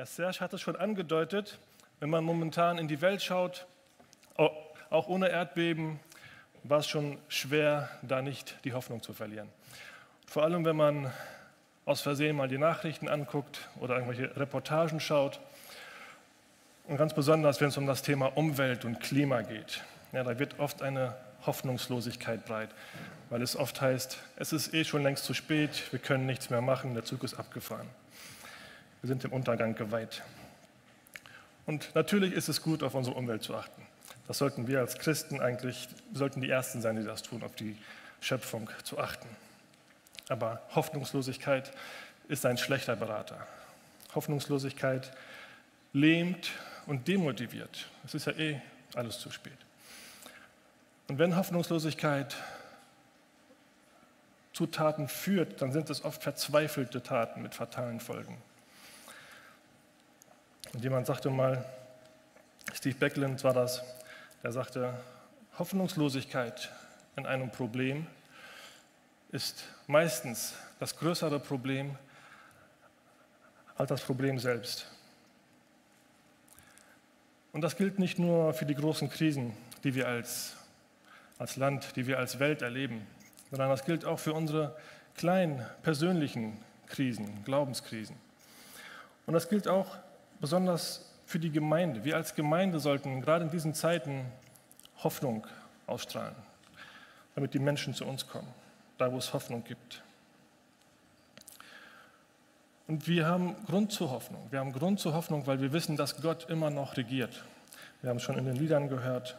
Ja, Serge hat es schon angedeutet, wenn man momentan in die Welt schaut, auch ohne Erdbeben, war es schon schwer, da nicht die Hoffnung zu verlieren. Vor allem, wenn man aus Versehen mal die Nachrichten anguckt oder irgendwelche Reportagen schaut. Und ganz besonders, wenn es um das Thema Umwelt und Klima geht. Ja, da wird oft eine Hoffnungslosigkeit breit, weil es oft heißt, es ist eh schon längst zu spät, wir können nichts mehr machen, der Zug ist abgefahren. Wir sind dem Untergang geweiht. Und natürlich ist es gut, auf unsere Umwelt zu achten. Das sollten wir als Christen eigentlich, sollten die Ersten sein, die das tun, auf die Schöpfung zu achten. Aber Hoffnungslosigkeit ist ein schlechter Berater. Hoffnungslosigkeit lähmt und demotiviert. Es ist ja eh alles zu spät. Und wenn Hoffnungslosigkeit zu Taten führt, dann sind es oft verzweifelte Taten mit fatalen Folgen. Und jemand sagte mal, Steve Beckland war das, der sagte, Hoffnungslosigkeit in einem Problem ist meistens das größere Problem als das Problem selbst. Und das gilt nicht nur für die großen Krisen, die wir als, als Land, die wir als Welt erleben, sondern das gilt auch für unsere kleinen persönlichen Krisen, Glaubenskrisen. Und das gilt auch besonders für die Gemeinde. Wir als Gemeinde sollten gerade in diesen Zeiten Hoffnung ausstrahlen, damit die Menschen zu uns kommen da wo es Hoffnung gibt. Und wir haben Grund zur Hoffnung. Wir haben Grund zur Hoffnung, weil wir wissen, dass Gott immer noch regiert. Wir haben es schon in den Liedern gehört.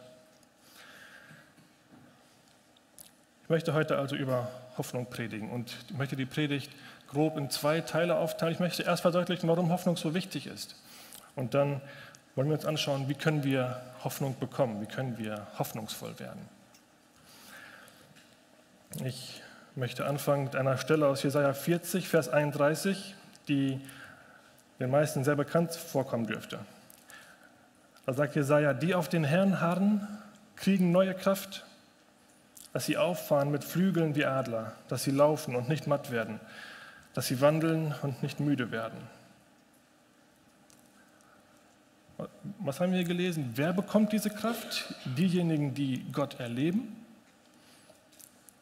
Ich möchte heute also über Hoffnung predigen und ich möchte die Predigt grob in zwei Teile aufteilen. Ich möchte erst verdeutlichen, warum Hoffnung so wichtig ist. Und dann wollen wir uns anschauen, wie können wir Hoffnung bekommen, wie können wir hoffnungsvoll werden. Ich möchte anfangen mit einer Stelle aus Jesaja 40, Vers 31, die den meisten sehr bekannt vorkommen dürfte. Da sagt Jesaja: Die auf den Herrn harren, kriegen neue Kraft, dass sie auffahren mit Flügeln wie Adler, dass sie laufen und nicht matt werden, dass sie wandeln und nicht müde werden. Was haben wir gelesen? Wer bekommt diese Kraft? Diejenigen, die Gott erleben?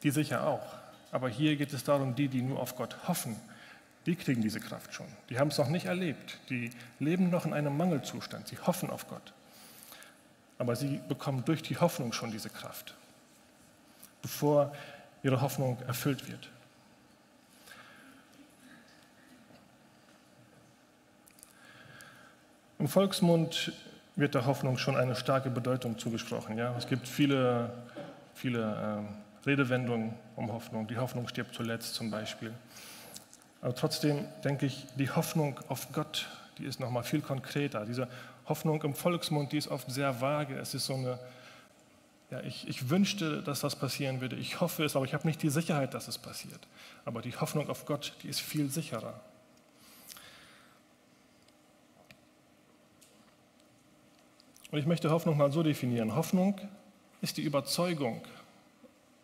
Die sicher auch. Aber hier geht es darum, die, die nur auf Gott hoffen, die kriegen diese Kraft schon. Die haben es noch nicht erlebt. Die leben noch in einem Mangelzustand. Sie hoffen auf Gott. Aber sie bekommen durch die Hoffnung schon diese Kraft, bevor ihre Hoffnung erfüllt wird. Im Volksmund wird der Hoffnung schon eine starke Bedeutung zugesprochen. Ja? Es gibt viele, viele äh, Redewendung um Hoffnung. Die Hoffnung stirbt zuletzt zum Beispiel. Aber trotzdem denke ich, die Hoffnung auf Gott, die ist noch mal viel konkreter. Diese Hoffnung im Volksmund, die ist oft sehr vage. Es ist so eine, ja, ich, ich wünschte, dass das passieren würde. Ich hoffe es, aber ich habe nicht die Sicherheit, dass es passiert. Aber die Hoffnung auf Gott, die ist viel sicherer. Und ich möchte Hoffnung mal so definieren. Hoffnung ist die Überzeugung,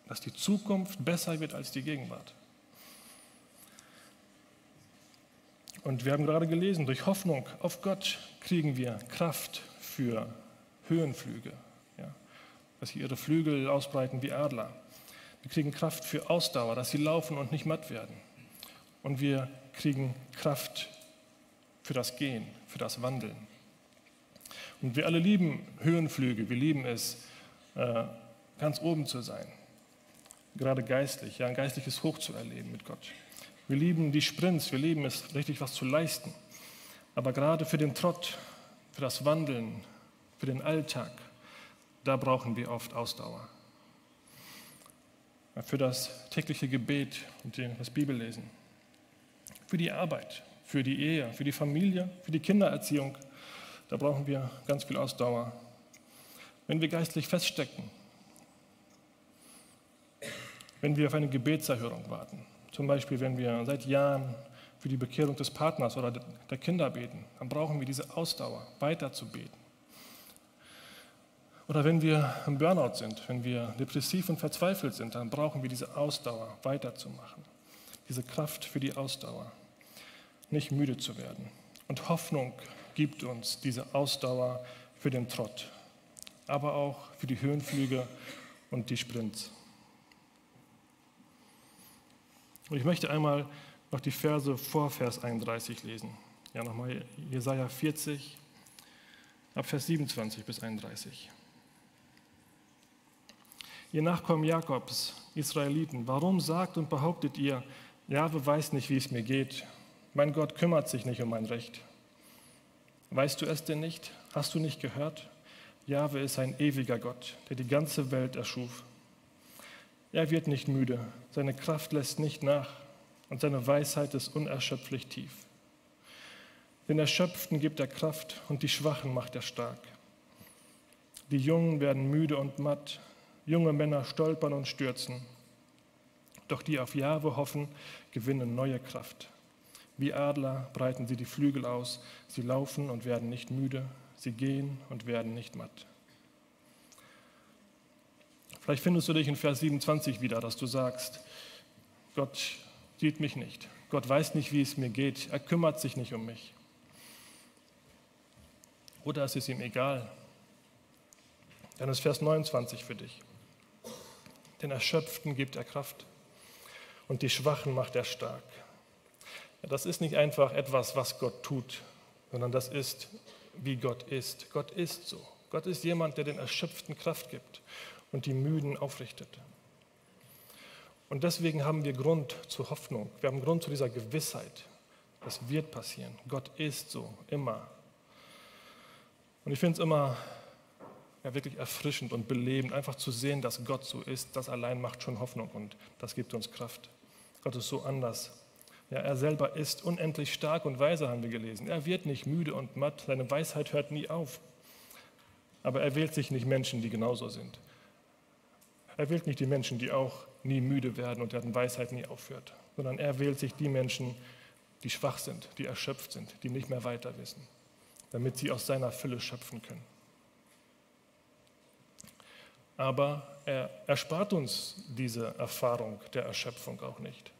dass die Zukunft besser wird als die Gegenwart. Und wir haben gerade gelesen, durch Hoffnung auf Gott kriegen wir Kraft für Höhenflüge, ja, dass sie ihre Flügel ausbreiten wie Adler. Wir kriegen Kraft für Ausdauer, dass sie laufen und nicht matt werden. Und wir kriegen Kraft für das Gehen, für das Wandeln. Und wir alle lieben Höhenflüge, wir lieben es, äh, ganz oben zu sein gerade geistlich, ja, ein geistliches Hoch zu erleben mit Gott. Wir lieben die Sprints, wir lieben es, richtig was zu leisten. Aber gerade für den Trott, für das Wandeln, für den Alltag, da brauchen wir oft Ausdauer. Für das tägliche Gebet und das Bibellesen. Für die Arbeit, für die Ehe, für die Familie, für die Kindererziehung, da brauchen wir ganz viel Ausdauer. Wenn wir geistlich feststecken, wenn wir auf eine Gebetserhörung warten. Zum Beispiel, wenn wir seit Jahren für die Bekehrung des Partners oder der Kinder beten, dann brauchen wir diese Ausdauer, weiter zu beten. Oder wenn wir im Burnout sind, wenn wir depressiv und verzweifelt sind, dann brauchen wir diese Ausdauer, weiterzumachen. Diese Kraft für die Ausdauer, nicht müde zu werden. Und Hoffnung gibt uns diese Ausdauer für den Trott, aber auch für die Höhenflüge und die Sprints. Und ich möchte einmal noch die Verse vor Vers 31 lesen. Ja, nochmal Jesaja 40, ab Vers 27 bis 31. Ihr Nachkommen Jakobs, Israeliten, warum sagt und behauptet ihr, Jahwe weiß nicht, wie es mir geht, mein Gott kümmert sich nicht um mein Recht? Weißt du es denn nicht? Hast du nicht gehört? Jahwe ist ein ewiger Gott, der die ganze Welt erschuf. Er wird nicht müde, seine Kraft lässt nicht nach und seine Weisheit ist unerschöpflich tief. Den Erschöpften gibt er Kraft und die Schwachen macht er stark. Die Jungen werden müde und matt, junge Männer stolpern und stürzen. Doch die auf Jahwe hoffen, gewinnen neue Kraft. Wie Adler breiten sie die Flügel aus, sie laufen und werden nicht müde, sie gehen und werden nicht matt. Vielleicht findest du dich in Vers 27 wieder, dass du sagst, Gott sieht mich nicht, Gott weiß nicht, wie es mir geht, er kümmert sich nicht um mich. Oder es ist ihm egal. Dann ist Vers 29 für dich. Den Erschöpften gibt er Kraft und die Schwachen macht er stark. Das ist nicht einfach etwas, was Gott tut, sondern das ist, wie Gott ist. Gott ist so. Gott ist jemand, der den Erschöpften Kraft gibt und die Müden aufrichtet. Und deswegen haben wir Grund zur Hoffnung. Wir haben Grund zu dieser Gewissheit. Das wird passieren. Gott ist so, immer. Und ich finde es immer ja, wirklich erfrischend und belebend, einfach zu sehen, dass Gott so ist. Das allein macht schon Hoffnung und das gibt uns Kraft. Gott ist so anders. Ja, er selber ist unendlich stark und weise, haben wir gelesen. Er wird nicht müde und matt, seine Weisheit hört nie auf. Aber er wählt sich nicht Menschen, die genauso sind. Er wählt nicht die Menschen, die auch nie müde werden und deren Weisheit nie aufhört, sondern er wählt sich die Menschen, die schwach sind, die erschöpft sind, die nicht mehr weiter wissen damit sie aus seiner Fülle schöpfen können. Aber er erspart uns diese Erfahrung der Erschöpfung auch nicht.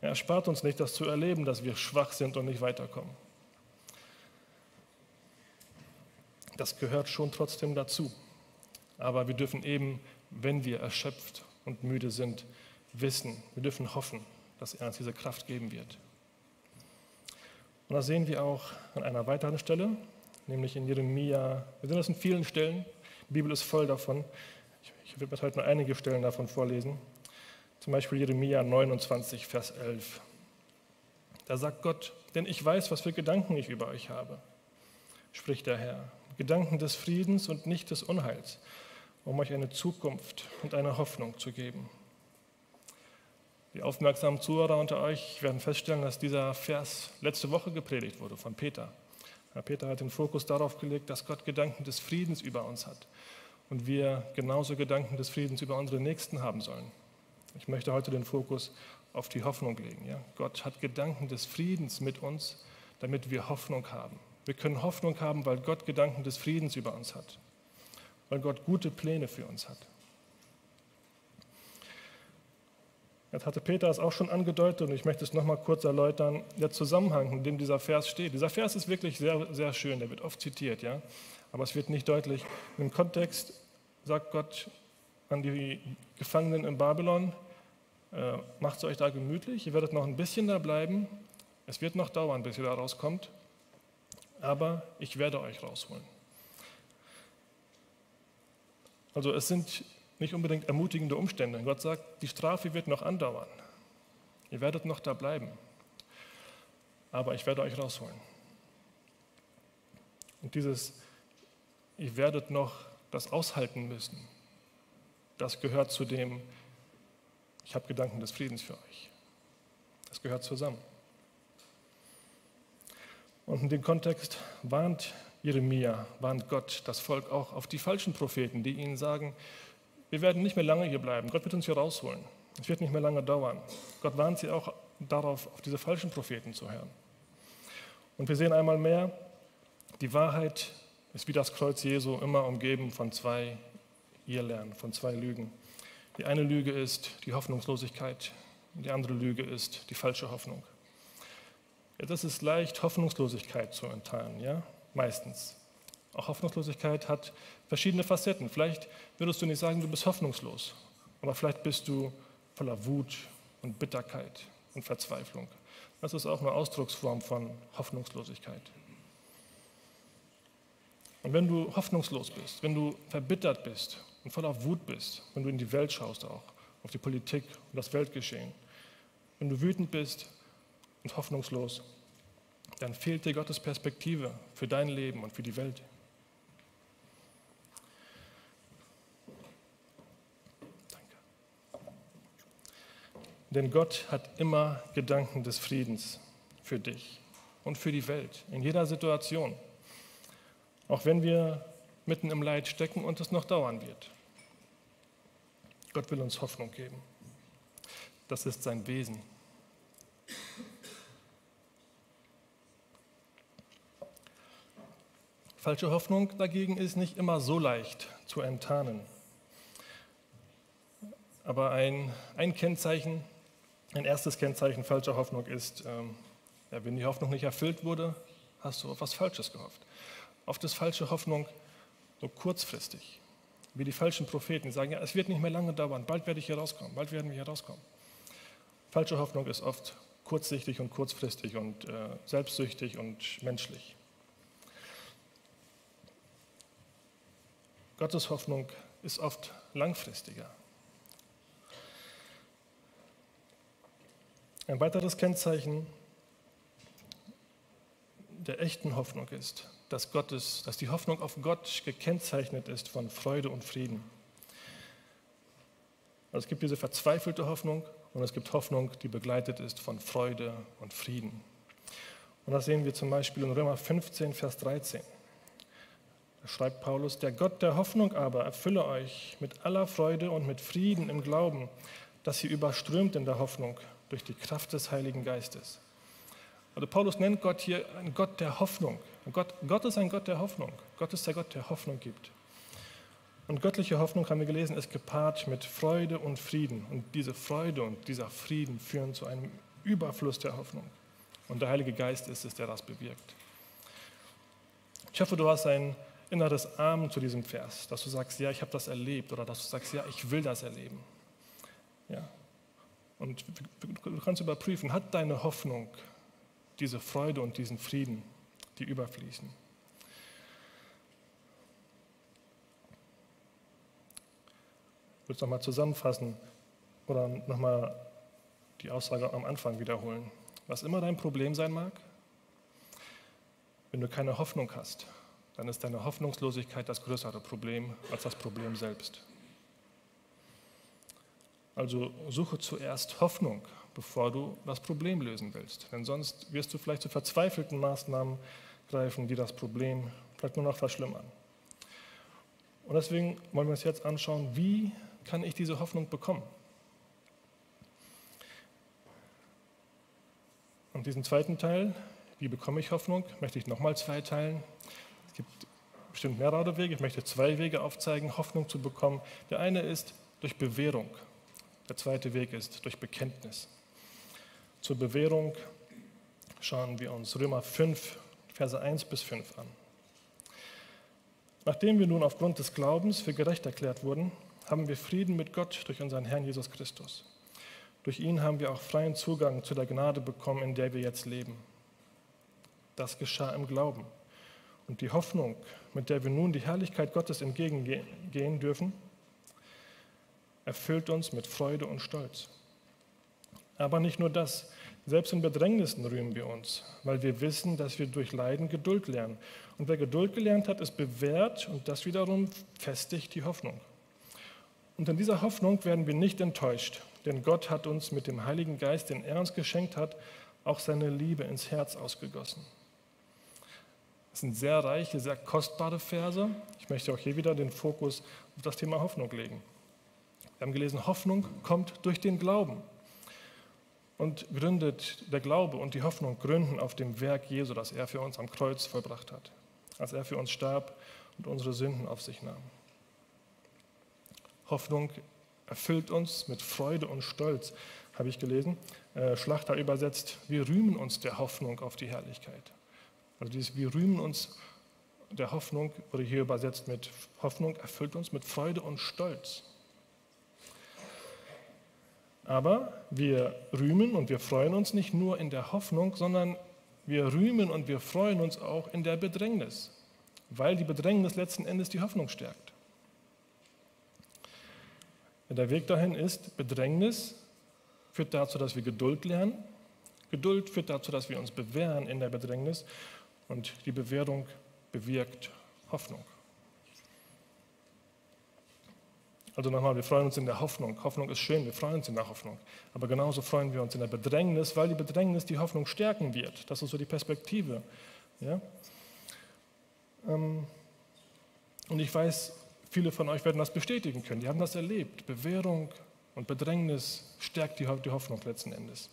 Er erspart uns nicht, das zu erleben, dass wir schwach sind und nicht weiterkommen. Das gehört schon trotzdem dazu. Aber wir dürfen eben, wenn wir erschöpft und müde sind, wissen, wir dürfen hoffen, dass er uns diese Kraft geben wird. Und das sehen wir auch an einer weiteren Stelle, nämlich in Jeremia. Wir sehen das in vielen Stellen. Die Bibel ist voll davon. Ich, ich werde heute nur einige Stellen davon vorlesen. Zum Beispiel Jeremia 29, Vers 11. Da sagt Gott, denn ich weiß, was für Gedanken ich über euch habe, spricht der Herr. Gedanken des Friedens und nicht des Unheils, um euch eine Zukunft und eine Hoffnung zu geben. Die aufmerksamen Zuhörer unter euch werden feststellen, dass dieser Vers letzte Woche gepredigt wurde von Peter. Herr Peter hat den Fokus darauf gelegt, dass Gott Gedanken des Friedens über uns hat und wir genauso Gedanken des Friedens über unsere Nächsten haben sollen. Ich möchte heute den Fokus auf die Hoffnung legen. Ja? Gott hat Gedanken des Friedens mit uns, damit wir Hoffnung haben. Wir können Hoffnung haben, weil Gott Gedanken des Friedens über uns hat, weil Gott gute Pläne für uns hat. Jetzt hatte Peter es auch schon angedeutet und ich möchte es nochmal kurz erläutern, der Zusammenhang, in dem dieser Vers steht. Dieser Vers ist wirklich sehr, sehr schön, der wird oft zitiert, ja? aber es wird nicht deutlich. Im Kontext sagt Gott an die Gefangenen in Babylon, äh, macht es euch da gemütlich, ihr werdet noch ein bisschen da bleiben, es wird noch dauern, bis ihr da rauskommt, aber ich werde euch rausholen. Also es sind nicht unbedingt ermutigende Umstände. Gott sagt, die Strafe wird noch andauern. Ihr werdet noch da bleiben. Aber ich werde euch rausholen. Und dieses, ihr werdet noch das aushalten müssen, das gehört zu dem, ich habe Gedanken des Friedens für euch. Das gehört zusammen. Und in dem Kontext warnt Jeremia, warnt Gott das Volk auch auf die falschen Propheten, die ihnen sagen, wir werden nicht mehr lange hier bleiben. Gott wird uns hier rausholen. Es wird nicht mehr lange dauern. Gott warnt sie auch darauf, auf diese falschen Propheten zu hören. Und wir sehen einmal mehr, die Wahrheit ist wie das Kreuz Jesu immer umgeben von zwei Irrlernen, von zwei Lügen. Die eine Lüge ist die Hoffnungslosigkeit, die andere Lüge ist die falsche Hoffnung. Ja, das ist leicht, Hoffnungslosigkeit zu enttarnen, ja, meistens. Auch Hoffnungslosigkeit hat verschiedene Facetten. Vielleicht würdest du nicht sagen, du bist hoffnungslos, aber vielleicht bist du voller Wut und Bitterkeit und Verzweiflung. Das ist auch eine Ausdrucksform von Hoffnungslosigkeit. Und wenn du hoffnungslos bist, wenn du verbittert bist und voller Wut bist, wenn du in die Welt schaust auch, auf die Politik und das Weltgeschehen, wenn du wütend bist und hoffnungslos, dann fehlt dir Gottes Perspektive für dein Leben und für die Welt. Danke. Denn Gott hat immer Gedanken des Friedens für dich und für die Welt, in jeder Situation. Auch wenn wir mitten im Leid stecken und es noch dauern wird. Gott will uns Hoffnung geben. Das ist sein Wesen. Falsche Hoffnung dagegen ist nicht immer so leicht zu enttarnen. Aber ein, ein Kennzeichen, ein erstes Kennzeichen falscher Hoffnung ist, ähm, ja, wenn die Hoffnung nicht erfüllt wurde, hast du auf was Falsches gehofft. Oft ist falsche Hoffnung so kurzfristig, wie die falschen Propheten, die sagen, ja, es wird nicht mehr lange dauern, bald werde ich hier rauskommen, bald werden wir hier rauskommen. Falsche Hoffnung ist oft kurzsichtig und kurzfristig und äh, selbstsüchtig und menschlich. Gottes Hoffnung ist oft langfristiger. Ein weiteres Kennzeichen der echten Hoffnung ist, dass, Gottes, dass die Hoffnung auf Gott gekennzeichnet ist von Freude und Frieden. Also es gibt diese verzweifelte Hoffnung und es gibt Hoffnung, die begleitet ist von Freude und Frieden. Und das sehen wir zum Beispiel in Römer 15, Vers 13. Da schreibt Paulus, der Gott der Hoffnung aber erfülle euch mit aller Freude und mit Frieden im Glauben, dass ihr überströmt in der Hoffnung durch die Kraft des Heiligen Geistes. Also Paulus nennt Gott hier einen Gott der Hoffnung. Gott, Gott ist ein Gott der Hoffnung. Gott ist der Gott, der Hoffnung gibt. Und göttliche Hoffnung, haben wir gelesen, ist gepaart mit Freude und Frieden. Und diese Freude und dieser Frieden führen zu einem Überfluss der Hoffnung. Und der Heilige Geist ist es, der das bewirkt. Ich hoffe, du hast ein inneres Amen zu diesem Vers, dass du sagst, ja, ich habe das erlebt oder dass du sagst, ja, ich will das erleben. Ja. Und du kannst überprüfen, hat deine Hoffnung diese Freude und diesen Frieden, die überfließen? Ich würde es nochmal zusammenfassen oder nochmal die Aussage am Anfang wiederholen. Was immer dein Problem sein mag, wenn du keine Hoffnung hast, dann ist deine Hoffnungslosigkeit das größere Problem als das Problem selbst. Also suche zuerst Hoffnung, bevor du das Problem lösen willst. Denn sonst wirst du vielleicht zu verzweifelten Maßnahmen greifen, die das Problem vielleicht nur noch verschlimmern. Und deswegen wollen wir uns jetzt anschauen, wie kann ich diese Hoffnung bekommen? Und diesen zweiten Teil, wie bekomme ich Hoffnung, möchte ich nochmal zweiteilen gibt bestimmt mehrere Wege. Ich möchte zwei Wege aufzeigen, Hoffnung zu bekommen. Der eine ist durch Bewährung. Der zweite Weg ist durch Bekenntnis. Zur Bewährung schauen wir uns Römer 5, Verse 1 bis 5 an. Nachdem wir nun aufgrund des Glaubens für gerecht erklärt wurden, haben wir Frieden mit Gott durch unseren Herrn Jesus Christus. Durch ihn haben wir auch freien Zugang zu der Gnade bekommen, in der wir jetzt leben. Das geschah im Glauben. Und die Hoffnung, mit der wir nun die Herrlichkeit Gottes entgegengehen dürfen, erfüllt uns mit Freude und Stolz. Aber nicht nur das, selbst in Bedrängnissen rühmen wir uns, weil wir wissen, dass wir durch Leiden Geduld lernen. Und wer Geduld gelernt hat, ist bewährt und das wiederum festigt die Hoffnung. Und in dieser Hoffnung werden wir nicht enttäuscht, denn Gott hat uns mit dem Heiligen Geist, den er uns geschenkt hat, auch seine Liebe ins Herz ausgegossen. Das sind sehr reiche, sehr kostbare Verse. Ich möchte auch hier wieder den Fokus auf das Thema Hoffnung legen. Wir haben gelesen, Hoffnung kommt durch den Glauben und gründet der Glaube und die Hoffnung gründen auf dem Werk Jesu, das er für uns am Kreuz vollbracht hat, als er für uns starb und unsere Sünden auf sich nahm. Hoffnung erfüllt uns mit Freude und Stolz, habe ich gelesen. äh, Schlachter übersetzt, wir rühmen uns der Hoffnung auf die Herrlichkeit. Also dieses, wir rühmen uns der Hoffnung, wurde hier übersetzt mit Hoffnung, erfüllt uns mit Freude und Stolz. Aber wir rühmen und wir freuen uns nicht nur in der Hoffnung, sondern wir rühmen und wir freuen uns auch in der Bedrängnis, weil die Bedrängnis letzten Endes die Hoffnung stärkt. Der Weg dahin ist, Bedrängnis führt dazu, dass wir Geduld lernen. Geduld führt dazu, dass wir uns bewähren in der Bedrängnis und die Bewährung bewirkt Hoffnung. Also nochmal, wir freuen uns in der Hoffnung. Hoffnung ist schön, wir freuen uns in der Hoffnung. Aber genauso freuen wir uns in der Bedrängnis, weil die Bedrängnis die Hoffnung stärken wird. Das ist so die Perspektive. Ja? Ähm, und ich weiß, viele von euch werden das bestätigen können. Die haben das erlebt. Bewährung und Bedrängnis stärkt die Hoffnung letzten Endes.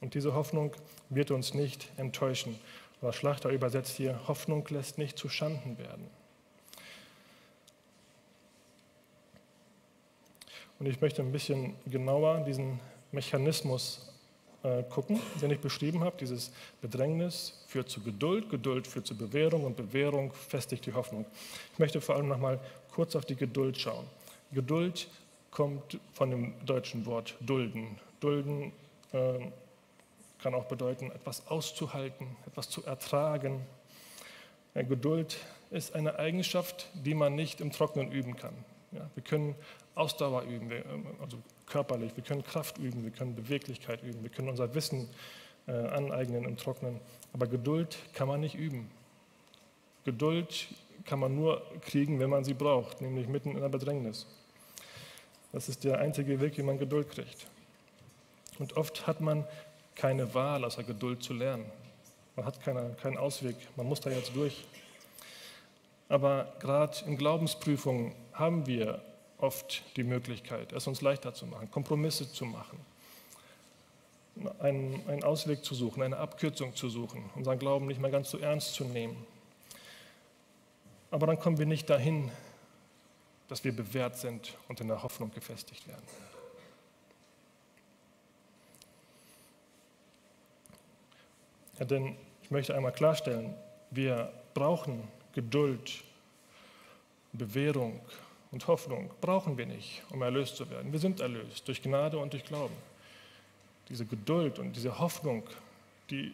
Und diese Hoffnung wird uns nicht enttäuschen. Was Schlachter übersetzt hier, Hoffnung lässt nicht zu Schanden werden. Und ich möchte ein bisschen genauer diesen Mechanismus äh, gucken, den ich beschrieben habe. Dieses Bedrängnis führt zu Geduld, Geduld führt zu Bewährung und Bewährung festigt die Hoffnung. Ich möchte vor allem noch mal kurz auf die Geduld schauen. Geduld kommt von dem deutschen Wort dulden. Dulden äh, kann auch bedeuten, etwas auszuhalten, etwas zu ertragen. Geduld ist eine Eigenschaft, die man nicht im Trockenen üben kann. Ja, wir können Ausdauer üben, also körperlich, wir können Kraft üben, wir können Beweglichkeit üben, wir können unser Wissen äh, aneignen im Trocknen. Aber Geduld kann man nicht üben. Geduld kann man nur kriegen, wenn man sie braucht, nämlich mitten in der Bedrängnis. Das ist der einzige Weg, wie man Geduld kriegt. Und oft hat man keine Wahl, außer Geduld zu lernen. Man hat keine, keinen Ausweg, man muss da jetzt durch. Aber gerade in Glaubensprüfungen haben wir oft die Möglichkeit, es uns leichter zu machen, Kompromisse zu machen, einen, einen Ausweg zu suchen, eine Abkürzung zu suchen, unseren Glauben nicht mehr ganz so ernst zu nehmen. Aber dann kommen wir nicht dahin, dass wir bewährt sind und in der Hoffnung gefestigt werden. Ja, denn ich möchte einmal klarstellen, wir brauchen Geduld, Bewährung und Hoffnung. Brauchen wir nicht, um erlöst zu werden. Wir sind erlöst durch Gnade und durch Glauben. Diese Geduld und diese Hoffnung, die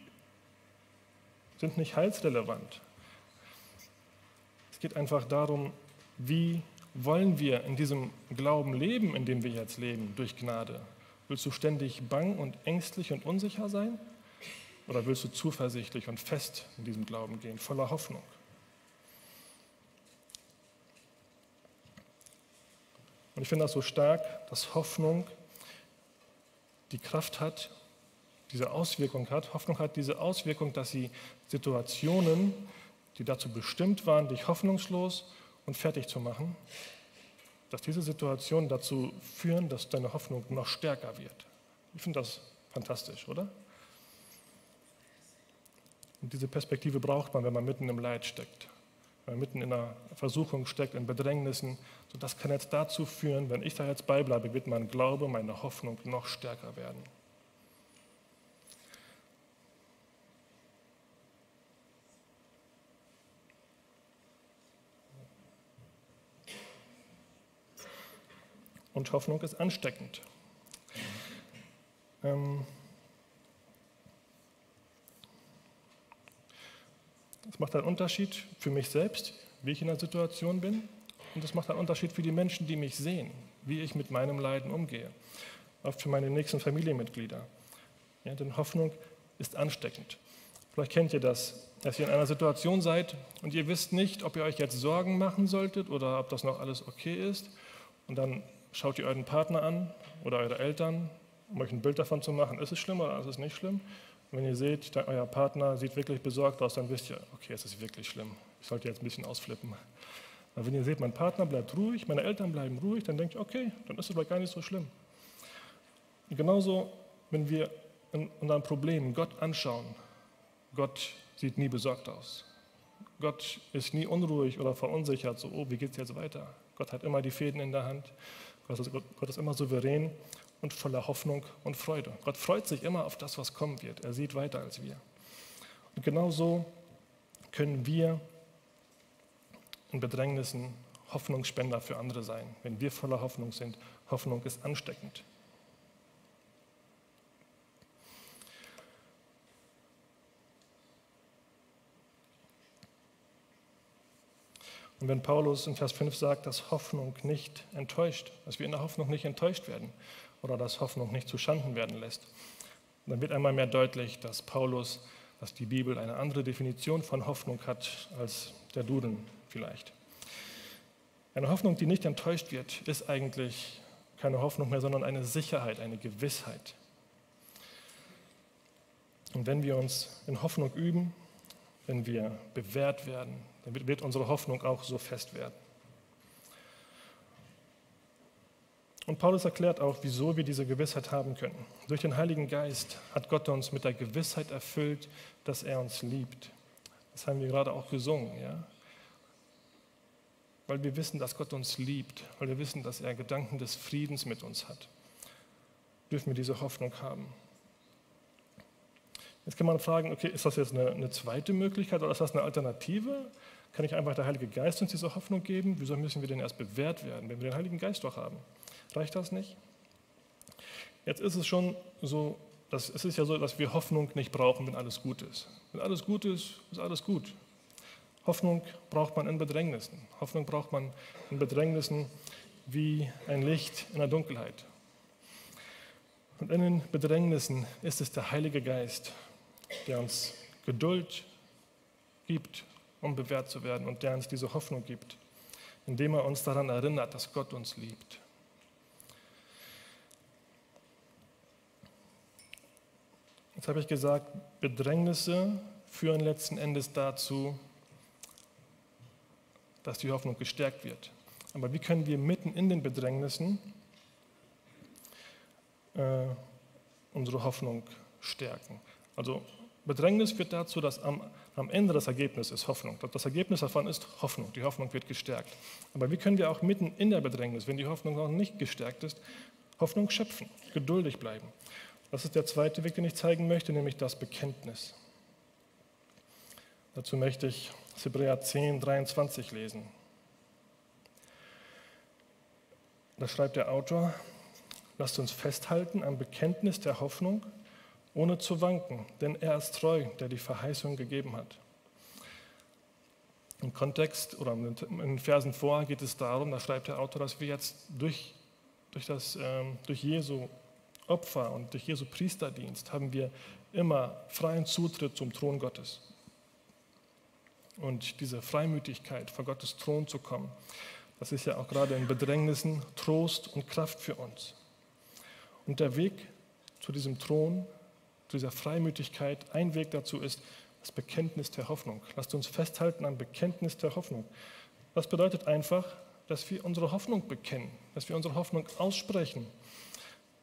sind nicht heilsrelevant. Es geht einfach darum, wie wollen wir in diesem Glauben leben, in dem wir jetzt leben, durch Gnade. Willst du ständig bang und ängstlich und unsicher sein? Oder willst du zuversichtlich und fest in diesem Glauben gehen, voller Hoffnung? Und ich finde das so stark, dass Hoffnung die Kraft hat, diese Auswirkung hat. Hoffnung hat diese Auswirkung, dass sie Situationen, die dazu bestimmt waren, dich hoffnungslos und fertig zu machen, dass diese Situationen dazu führen, dass deine Hoffnung noch stärker wird. Ich finde das fantastisch, oder? Und diese Perspektive braucht man, wenn man mitten im Leid steckt, wenn man mitten in einer Versuchung steckt, in Bedrängnissen. So das kann jetzt dazu führen, wenn ich da jetzt beibleibe, wird mein Glaube, meine Hoffnung noch stärker werden. Und Hoffnung ist ansteckend. Ähm, Es macht einen Unterschied für mich selbst, wie ich in der Situation bin. Und es macht einen Unterschied für die Menschen, die mich sehen, wie ich mit meinem Leiden umgehe. Auch für meine nächsten Familienmitglieder. Ja, denn Hoffnung ist ansteckend. Vielleicht kennt ihr das, dass ihr in einer Situation seid und ihr wisst nicht, ob ihr euch jetzt Sorgen machen solltet oder ob das noch alles okay ist. Und dann schaut ihr euren Partner an oder eure Eltern, um euch ein Bild davon zu machen, ist es schlimm oder ist es nicht schlimm. Wenn ihr seht, euer Partner sieht wirklich besorgt aus, dann wisst ihr, okay, es ist wirklich schlimm. Ich sollte jetzt ein bisschen ausflippen. Aber wenn ihr seht, mein Partner bleibt ruhig, meine Eltern bleiben ruhig, dann denkt ihr, okay, dann ist es aber gar nicht so schlimm. Und genauso, wenn wir in unseren Problemen Gott anschauen, Gott sieht nie besorgt aus. Gott ist nie unruhig oder verunsichert, so, oh, wie geht es jetzt weiter? Gott hat immer die Fäden in der Hand. Gott ist immer souverän und voller Hoffnung und Freude. Gott freut sich immer auf das, was kommen wird. Er sieht weiter als wir. Und genauso können wir in Bedrängnissen Hoffnungsspender für andere sein. Wenn wir voller Hoffnung sind, Hoffnung ist ansteckend. Und wenn Paulus in Vers 5 sagt, dass Hoffnung nicht enttäuscht, dass wir in der Hoffnung nicht enttäuscht werden oder dass Hoffnung nicht zu Schanden werden lässt, dann wird einmal mehr deutlich, dass Paulus, dass die Bibel eine andere Definition von Hoffnung hat als der Duden vielleicht. Eine Hoffnung, die nicht enttäuscht wird, ist eigentlich keine Hoffnung mehr, sondern eine Sicherheit, eine Gewissheit. Und wenn wir uns in Hoffnung üben, wenn wir bewährt werden, dann wird unsere Hoffnung auch so fest werden. Und Paulus erklärt auch, wieso wir diese Gewissheit haben können. Durch den Heiligen Geist hat Gott uns mit der Gewissheit erfüllt, dass er uns liebt. Das haben wir gerade auch gesungen, ja? Weil wir wissen, dass Gott uns liebt, weil wir wissen, dass er Gedanken des Friedens mit uns hat, dürfen wir diese Hoffnung haben. Jetzt kann man fragen, okay, ist das jetzt eine, eine, zweite Möglichkeit oder ist das eine Alternative? Kann ich einfach der Heilige Geist uns diese Hoffnung geben? Wieso müssen wir denn erst bewährt werden, wenn wir den Heiligen Geist doch haben? Reicht das nicht? Jetzt ist es schon so, dass, es ist ja so, dass wir Hoffnung nicht brauchen, wenn alles gut ist. Wenn alles gut ist, ist alles gut. Hoffnung braucht man in Bedrängnissen. Hoffnung braucht man in Bedrängnissen wie ein Licht in der Dunkelheit. Und in den Bedrängnissen ist es der Heilige Geist, der uns Geduld gibt, um bewährt zu werden und der uns diese Hoffnung gibt, indem er uns daran erinnert, dass Gott uns liebt. Jetzt habe ich gesagt, Bedrängnisse führen letzten Endes dazu, dass die Hoffnung gestärkt wird. Aber wie können wir mitten in den Bedrängnissen äh, unsere Hoffnung stärken? Also Bedrängnis führt dazu, dass am, am Ende das Ergebnis ist Hoffnung. Das Ergebnis davon ist Hoffnung. Die Hoffnung wird gestärkt. Aber wie können wir auch mitten in der Bedrängnis, wenn die Hoffnung noch nicht gestärkt ist, Hoffnung schöpfen, geduldig bleiben? Das ist der zweite Weg, den ich zeigen möchte, nämlich das Bekenntnis. Dazu möchte ich Hebräer 10, 23 lesen. Da schreibt der Autor, lasst uns festhalten am Bekenntnis der Hoffnung, ohne zu wanken, denn er ist treu, der die Verheißung gegeben hat. Im Kontext oder in den Versen vor geht es darum, da schreibt der Autor, dass wir jetzt durch, durch, das, ähm, durch Jesu Opfer und durch Jesu Priesterdienst haben wir immer freien Zutritt zum Thron Gottes und diese Freimütigkeit, vor Gottes Thron zu kommen, das ist ja auch gerade in Bedrängnissen Trost und Kraft für uns. Und der Weg zu diesem Thron, zu dieser Freimütigkeit, ein Weg dazu ist das Bekenntnis der Hoffnung. Lasst uns festhalten am Bekenntnis der Hoffnung. Das bedeutet einfach, dass wir unsere Hoffnung bekennen, dass wir unsere Hoffnung aussprechen.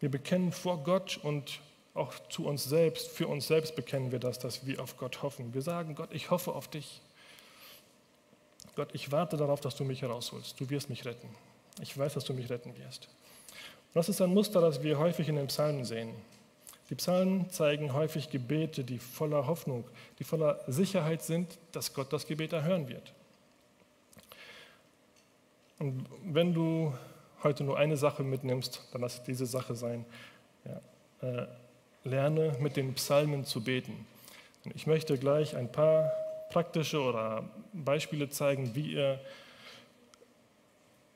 Wir bekennen vor Gott und auch zu uns selbst, für uns selbst bekennen wir das, dass wir auf Gott hoffen. Wir sagen, Gott, ich hoffe auf dich. Gott, ich warte darauf, dass du mich herausholst. Du wirst mich retten. Ich weiß, dass du mich retten wirst. Und das ist ein Muster, das wir häufig in den Psalmen sehen. Die Psalmen zeigen häufig Gebete, die voller Hoffnung, die voller Sicherheit sind, dass Gott das Gebet erhören wird. Und wenn du heute nur eine Sache mitnimmst, dann lass diese Sache sein. Ja, äh, lerne mit den Psalmen zu beten. Ich möchte gleich ein paar praktische oder Beispiele zeigen, wie ihr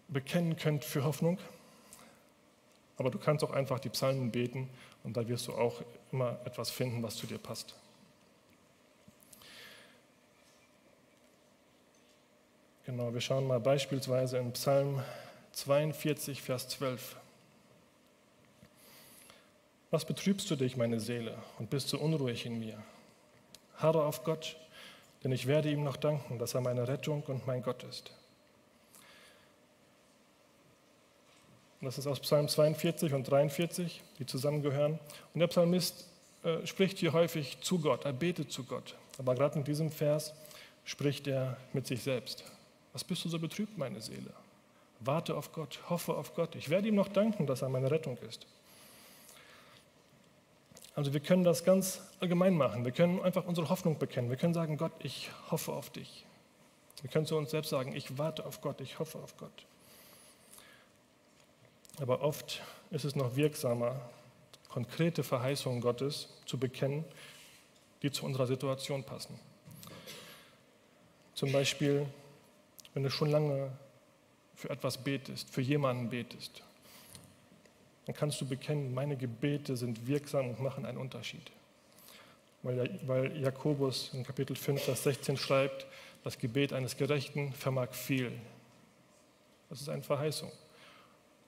bekennen könnt für Hoffnung. Aber du kannst auch einfach die Psalmen beten und da wirst du auch immer etwas finden, was zu dir passt. Genau, wir schauen mal beispielsweise in Psalm 42, Vers 12. Was betrübst du dich, meine Seele, und bist so unruhig in mir? Harre auf Gott, denn ich werde ihm noch danken, dass er meine Rettung und mein Gott ist. Das ist aus Psalm 42 und 43, die zusammengehören. Und der Psalmist äh, spricht hier häufig zu Gott, er betet zu Gott. Aber gerade in diesem Vers spricht er mit sich selbst. Was bist du so betrübt, meine Seele? Warte auf Gott, hoffe auf Gott. Ich werde ihm noch danken, dass er meine Rettung ist. Also wir können das ganz allgemein machen. Wir können einfach unsere Hoffnung bekennen. Wir können sagen, Gott, ich hoffe auf dich. Wir können zu uns selbst sagen, ich warte auf Gott, ich hoffe auf Gott. Aber oft ist es noch wirksamer, konkrete Verheißungen Gottes zu bekennen, die zu unserer Situation passen. Zum Beispiel, wenn du schon lange für etwas betest, für jemanden betest, dann kannst du bekennen, meine Gebete sind wirksam und machen einen Unterschied. Weil, Jakobus in Kapitel 5, Vers 16 schreibt, das Gebet eines Gerechten vermag viel. Das ist eine Verheißung.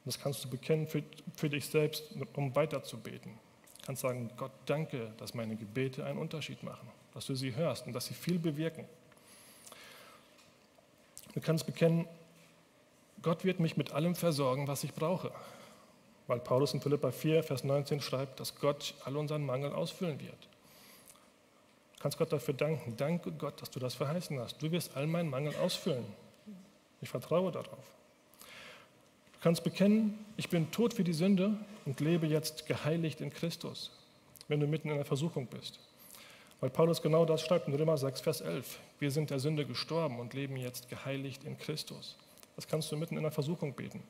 Das kannst du bekennen für, für dich selbst, um weiterzubeten. Du kannst sagen, Gott, danke, dass meine Gebete einen Unterschied machen, dass du sie hörst und dass sie viel bewirken. Du kannst bekennen, Gott wird mich mit allem versorgen, was ich brauche. Weil Paulus in Philippa 4, Vers 19 schreibt, dass Gott all unseren Mangel ausfüllen wird. Du kannst Gott dafür danken. Danke Gott, dass du das verheißen hast. Du wirst all meinen Mangel ausfüllen. Ich vertraue darauf. Du kannst bekennen, ich bin tot für die Sünde und lebe jetzt geheiligt in Christus, wenn du mitten in der Versuchung bist. Weil Paulus genau das schreibt in Römer 6, Vers 11. Wir sind der Sünde gestorben und leben jetzt geheiligt in Christus. Das kannst du mitten in der Versuchung beten.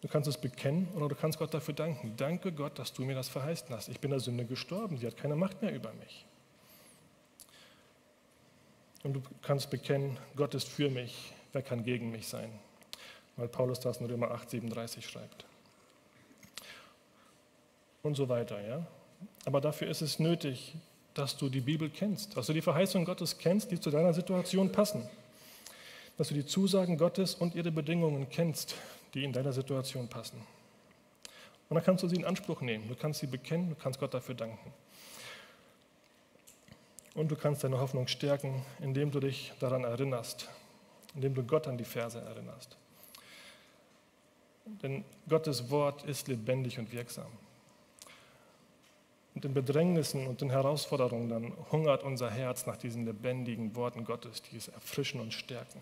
Du kannst es bekennen oder du kannst Gott dafür danken. Danke Gott, dass du mir das verheißen hast. Ich bin der Sünde gestorben. Sie hat keine Macht mehr über mich. Und du kannst bekennen, Gott ist für mich. Wer kann gegen mich sein? Weil Paulus das in Römer 8, 37 schreibt. Und so weiter, ja. Aber dafür ist es nötig, dass du die Bibel kennst, dass du die Verheißungen Gottes kennst, die zu deiner Situation passen. Dass du die Zusagen Gottes und ihre Bedingungen kennst, die in deiner Situation passen. Und dann kannst du sie in Anspruch nehmen. Du kannst sie bekennen, du kannst Gott dafür danken. Und du kannst deine Hoffnung stärken, indem du dich daran erinnerst, indem du Gott an die Verse erinnerst. Denn Gottes Wort ist lebendig und wirksam. Und in Bedrängnissen und in Herausforderungen dann hungert unser Herz nach diesen lebendigen Worten Gottes, die es erfrischen und stärken.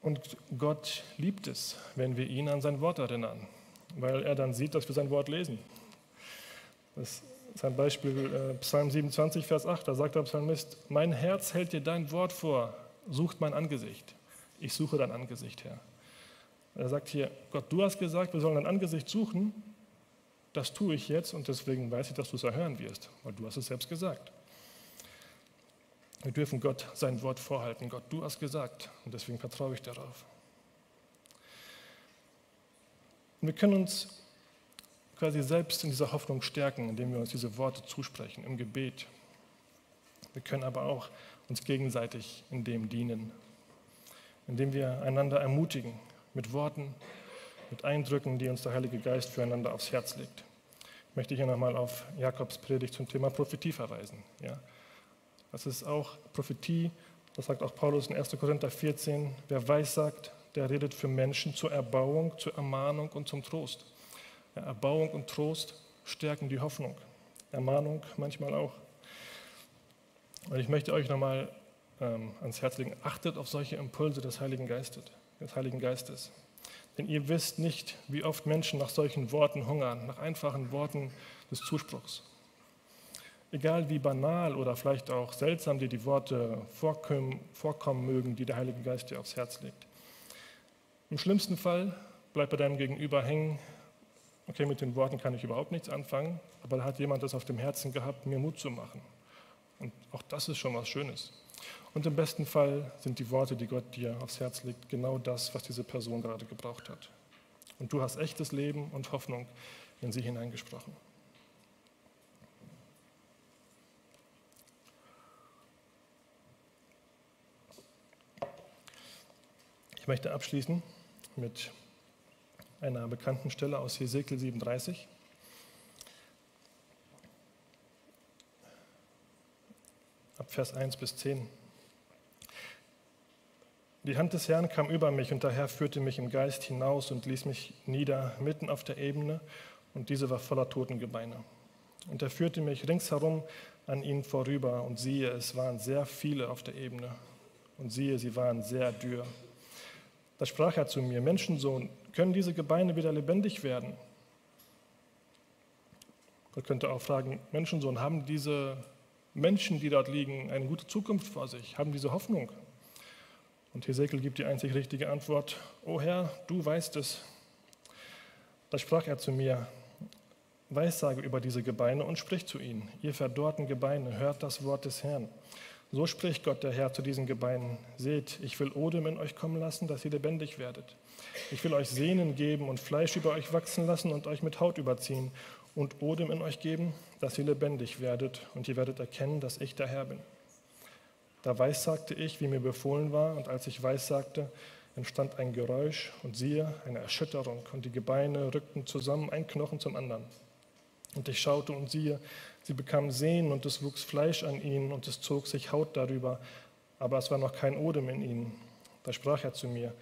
Und Gott liebt es, wenn wir ihn an sein Wort erinnern, weil er dann sieht, dass wir sein Wort lesen. Das ist ein Beispiel, äh, Psalm 27, Vers 8, da sagt der Psalmist, mein Herz hält dir dein Wort vor, sucht mein Angesicht. Ich suche dein Angesicht, Herr. Er sagt hier, Gott, du hast gesagt, wir sollen dein Angesicht suchen. Das tue ich jetzt und deswegen weiß ich, dass du es erhören wirst, weil du hast es selbst gesagt. Wir dürfen Gott sein Wort vorhalten. Gott, du hast gesagt und deswegen vertraue ich darauf. Und wir können uns quasi selbst in dieser Hoffnung stärken, indem wir uns diese Worte zusprechen im Gebet. Wir können aber auch uns gegenseitig in dem dienen, indem wir einander ermutigen mit Worten, mit Eindrücken, die uns der Heilige Geist füreinander aufs Herz legt. Ich möchte hier nochmal auf Jakobs Predigt zum Thema Prophetie verweisen. Ja. Das ist auch Prophetie, das sagt auch Paulus in 1. Korinther 14. Wer weiß sagt, der redet für Menschen zur Erbauung, zur Ermahnung und zum Trost. Ja, Erbauung und Trost stärken die Hoffnung. Ermahnung manchmal auch. Und ich möchte euch nochmal ähm, ans Herz legen, achtet auf solche Impulse des Heiligen Geistes, des Heiligen Geistes. Denn ihr wisst nicht, wie oft Menschen nach solchen Worten hungern, nach einfachen Worten des Zuspruchs egal wie banal oder vielleicht auch seltsam dir die Worte vorkommen, mögen, die der Heilige Geist dir aufs Herz legt. Im schlimmsten Fall bleibt bei deinem Gegenüber hängen, okay, mit den Worten kann ich überhaupt nichts anfangen, aber da hat jemand das auf dem Herzen gehabt, mir Mut zu machen. Und auch das ist schon was Schönes. Und im besten Fall sind die Worte, die Gott dir aufs Herz legt, genau das, was diese Person gerade gebraucht hat. Und du hast echtes Leben und Hoffnung in sie hineingesprochen. Ich möchte abschließen mit einer bekannten Stelle aus Hesekiel 37. Ab Vers 1 bis 10. Die Hand des Herrn kam über mich und der Herr führte mich im Geist hinaus und ließ mich nieder mitten auf der Ebene und diese war voller Totengebeine. Und er führte mich ringsherum an ihnen vorüber und siehe, es waren sehr viele auf der Ebene und siehe, sie waren sehr dürr. Da sprach er zu mir, Menschensohn, können diese Gebeine wieder lebendig werden? Gott könnte auch fragen, Menschensohn, haben diese Menschen, die dort liegen, eine gute Zukunft vor sich? Haben diese Hoffnung? Und Hesekiel gibt die einzig richtige Antwort, O Herr, du weißt es. Da sprach er zu mir, Weissage über diese Gebeine und sprich zu ihnen, ihr verdorrten Gebeine, hört das Wort des Herrn. So spricht Gott der Herr zu diesen Gebeinen. Seht, ich will Odem in euch kommen lassen, dass ihr lebendig werdet. Ich will euch Sehnen geben und Fleisch über euch wachsen lassen und euch mit Haut überziehen und Odem in euch geben, dass ihr lebendig werdet und ihr werdet erkennen, dass ich der Herr bin. Da weissagte ich, wie mir befohlen war, und als ich weissagte, entstand ein Geräusch und siehe, eine Erschütterung und die Gebeine rückten zusammen, ein Knochen zum anderen. Und ich schaute und siehe, Sie bekamen Sehnen und es wuchs Fleisch an ihnen und es zog sich Haut darüber, aber es war noch kein Odem in ihnen. Da sprach er zu mir,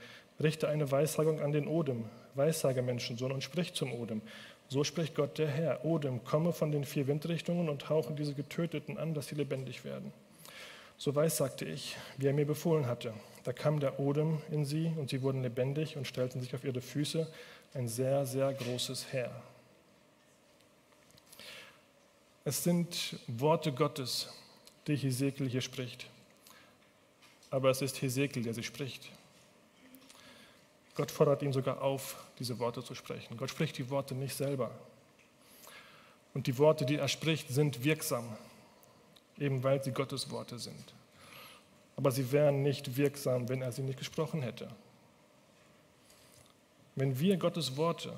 richte eine Weissagung an den Odem, weissage Menschensohn und sprich zum Odem. So spricht Gott der Herr, Odem, komme von den vier Windrichtungen und hauche diese Getöteten an, dass sie lebendig werden. So weissagte ich, wie er mir befohlen hatte. Da kam der Odem in sie und sie wurden lebendig und stellten sich auf ihre Füße, ein sehr, sehr großes Heer. Es sind Worte Gottes, die Hesekiel hier spricht. Aber es ist Hesekiel, der sie spricht. Gott fordert ihn sogar auf, diese Worte zu sprechen. Gott spricht die Worte nicht selber. Und die Worte, die er spricht, sind wirksam, eben weil sie Gottes Worte sind. Aber sie wären nicht wirksam, wenn er sie nicht gesprochen hätte. Wenn wir Gottes Worte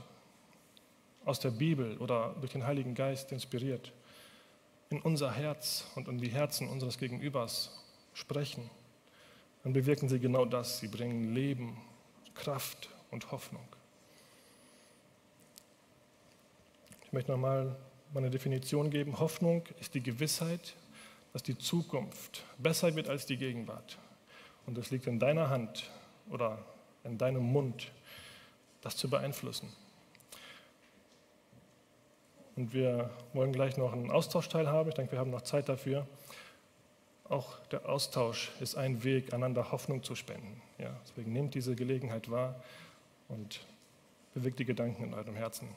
aus der Bibel oder durch den Heiligen Geist inspiriert in unser Herz und in die Herzen unseres Gegenübers sprechen, dann bewirken sie genau das. Sie bringen Leben, Kraft und Hoffnung. Ich möchte nochmal meine Definition geben. Hoffnung ist die Gewissheit, dass die Zukunft besser wird als die Gegenwart. Und es liegt in deiner Hand oder in deinem Mund, das zu beeinflussen. Und wir wollen gleich noch einen Austausch teilhaben. Ich denke, wir haben noch Zeit dafür. Auch der Austausch ist ein Weg, einander Hoffnung zu spenden. Ja, deswegen nehmt diese Gelegenheit wahr und bewegt die Gedanken in eurem Herzen.